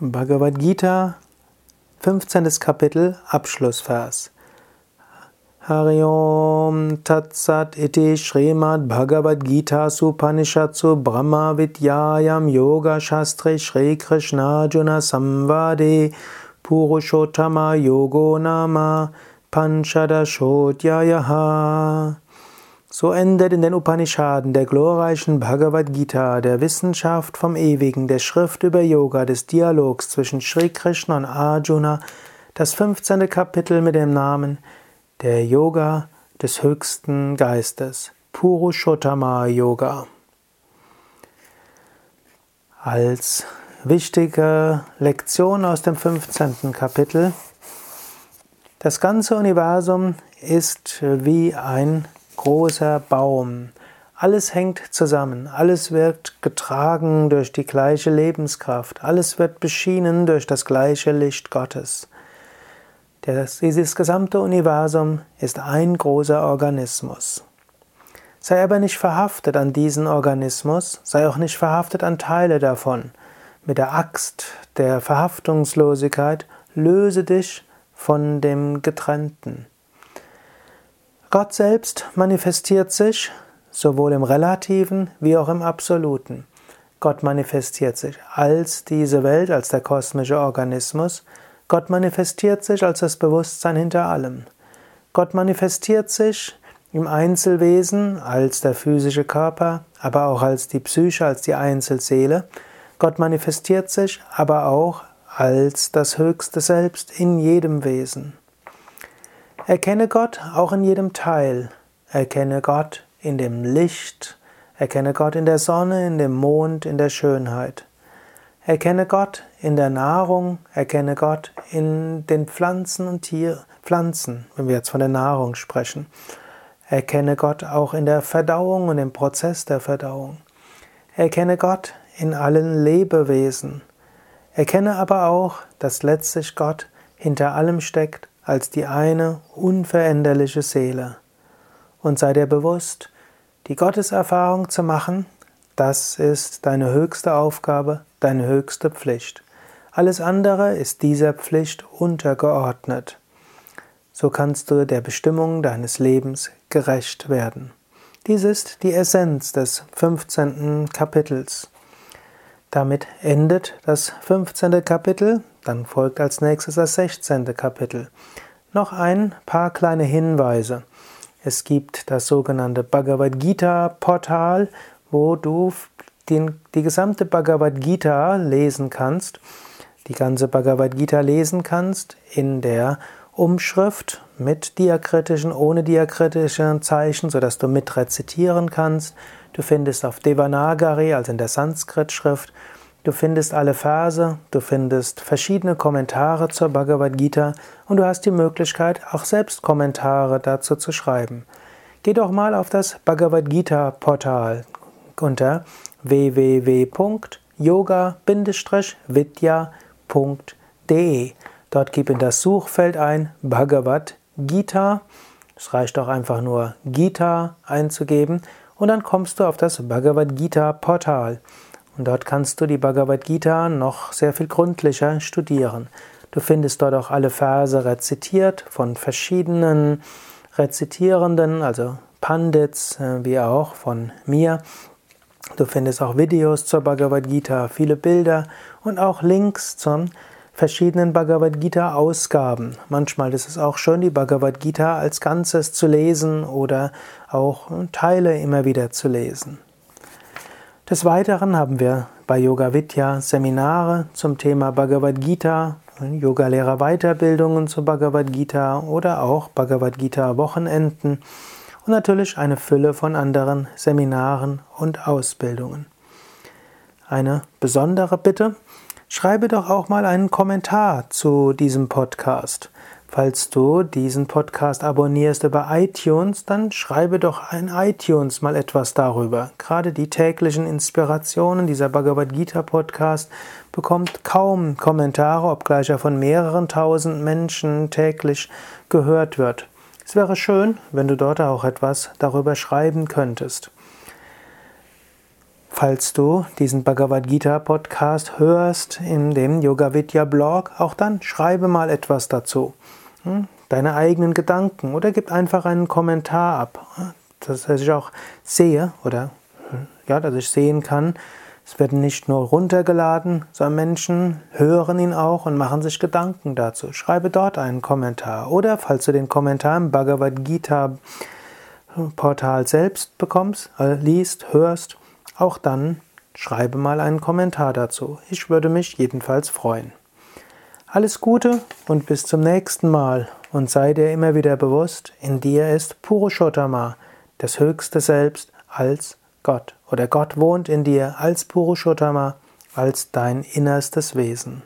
Bhagavad Gita, 15. Kapitel, Abschlussvers. Hariom Tatsat iti Srimad Bhagavad Gita Supanishatsu Brahma Vidyayam Yoga Shastri Shri Krishna Juna Samvade Purushottama Yogo Nama Panchadashodhyayaha so endet in den Upanishaden der glorreichen Bhagavad Gita, der Wissenschaft vom Ewigen, der Schrift über Yoga, des Dialogs zwischen Sri Krishna und Arjuna, das 15. Kapitel mit dem Namen Der Yoga des höchsten Geistes, Purushottama Yoga. Als wichtige Lektion aus dem 15. Kapitel. Das ganze Universum ist wie ein großer Baum. Alles hängt zusammen, alles wird getragen durch die gleiche Lebenskraft, alles wird beschienen durch das gleiche Licht Gottes. dieses gesamte Universum ist ein großer Organismus. Sei aber nicht verhaftet an diesen Organismus, sei auch nicht verhaftet an Teile davon. Mit der Axt der Verhaftungslosigkeit löse dich von dem Getrennten. Gott selbst manifestiert sich sowohl im Relativen wie auch im Absoluten. Gott manifestiert sich als diese Welt, als der kosmische Organismus. Gott manifestiert sich als das Bewusstsein hinter allem. Gott manifestiert sich im Einzelwesen als der physische Körper, aber auch als die Psyche, als die Einzelseele. Gott manifestiert sich aber auch als das höchste Selbst in jedem Wesen. Erkenne Gott auch in jedem Teil. Erkenne Gott in dem Licht. Erkenne Gott in der Sonne, in dem Mond, in der Schönheit. Erkenne Gott in der Nahrung. Erkenne Gott in den Pflanzen und Tier, Pflanzen, wenn wir jetzt von der Nahrung sprechen. Erkenne Gott auch in der Verdauung und im Prozess der Verdauung. Erkenne Gott in allen Lebewesen. Erkenne aber auch, dass letztlich Gott hinter allem steckt als die eine unveränderliche Seele. Und sei dir bewusst, die Gotteserfahrung zu machen, das ist deine höchste Aufgabe, deine höchste Pflicht. Alles andere ist dieser Pflicht untergeordnet. So kannst du der Bestimmung deines Lebens gerecht werden. Dies ist die Essenz des 15. Kapitels. Damit endet das 15. Kapitel dann folgt als nächstes das 16. Kapitel. Noch ein paar kleine Hinweise. Es gibt das sogenannte Bhagavad Gita Portal, wo du den, die gesamte Bhagavad Gita lesen kannst, die ganze Bhagavad Gita lesen kannst in der Umschrift mit diakritischen, ohne diakritischen Zeichen, sodass du mitrezitieren kannst. Du findest auf Devanagari, also in der Sanskrit-Schrift, Du findest alle Verse, du findest verschiedene Kommentare zur Bhagavad Gita und du hast die Möglichkeit, auch selbst Kommentare dazu zu schreiben. Geh doch mal auf das Bhagavad Gita Portal unter www.yoga-vidya.de. Dort gib in das Suchfeld ein Bhagavad Gita. Es reicht auch einfach nur Gita einzugeben und dann kommst du auf das Bhagavad Gita Portal. Und dort kannst du die Bhagavad Gita noch sehr viel gründlicher studieren. Du findest dort auch alle Verse rezitiert von verschiedenen Rezitierenden, also Pandits, äh, wie auch von mir. Du findest auch Videos zur Bhagavad Gita, viele Bilder und auch Links zu verschiedenen Bhagavad Gita Ausgaben. Manchmal ist es auch schön, die Bhagavad Gita als Ganzes zu lesen oder auch Teile immer wieder zu lesen. Des Weiteren haben wir bei Yoga Vidya Seminare zum Thema Bhagavad Gita, Yogalehrer Weiterbildungen zu Bhagavad Gita oder auch Bhagavad Gita Wochenenden und natürlich eine Fülle von anderen Seminaren und Ausbildungen. Eine besondere Bitte, schreibe doch auch mal einen Kommentar zu diesem Podcast. Falls du diesen Podcast abonnierst über iTunes, dann schreibe doch in iTunes mal etwas darüber. Gerade die täglichen Inspirationen dieser Bhagavad Gita Podcast bekommt kaum Kommentare, obgleich er von mehreren tausend Menschen täglich gehört wird. Es wäre schön, wenn du dort auch etwas darüber schreiben könntest. Falls du diesen Bhagavad Gita Podcast hörst in dem Yoga Vidya Blog, auch dann schreibe mal etwas dazu. Hm? Deine eigenen Gedanken oder gib einfach einen Kommentar ab, dass ich auch sehe oder ja, dass ich sehen kann. Es wird nicht nur runtergeladen, sondern Menschen hören ihn auch und machen sich Gedanken dazu. Schreibe dort einen Kommentar oder falls du den Kommentar im Bhagavad Gita Portal selbst bekommst, äh, liest, hörst, auch dann schreibe mal einen Kommentar dazu. Ich würde mich jedenfalls freuen. Alles Gute und bis zum nächsten Mal und sei dir immer wieder bewusst, in dir ist Purushottama, das höchste Selbst als Gott oder Gott wohnt in dir als Purushottama, als dein innerstes Wesen.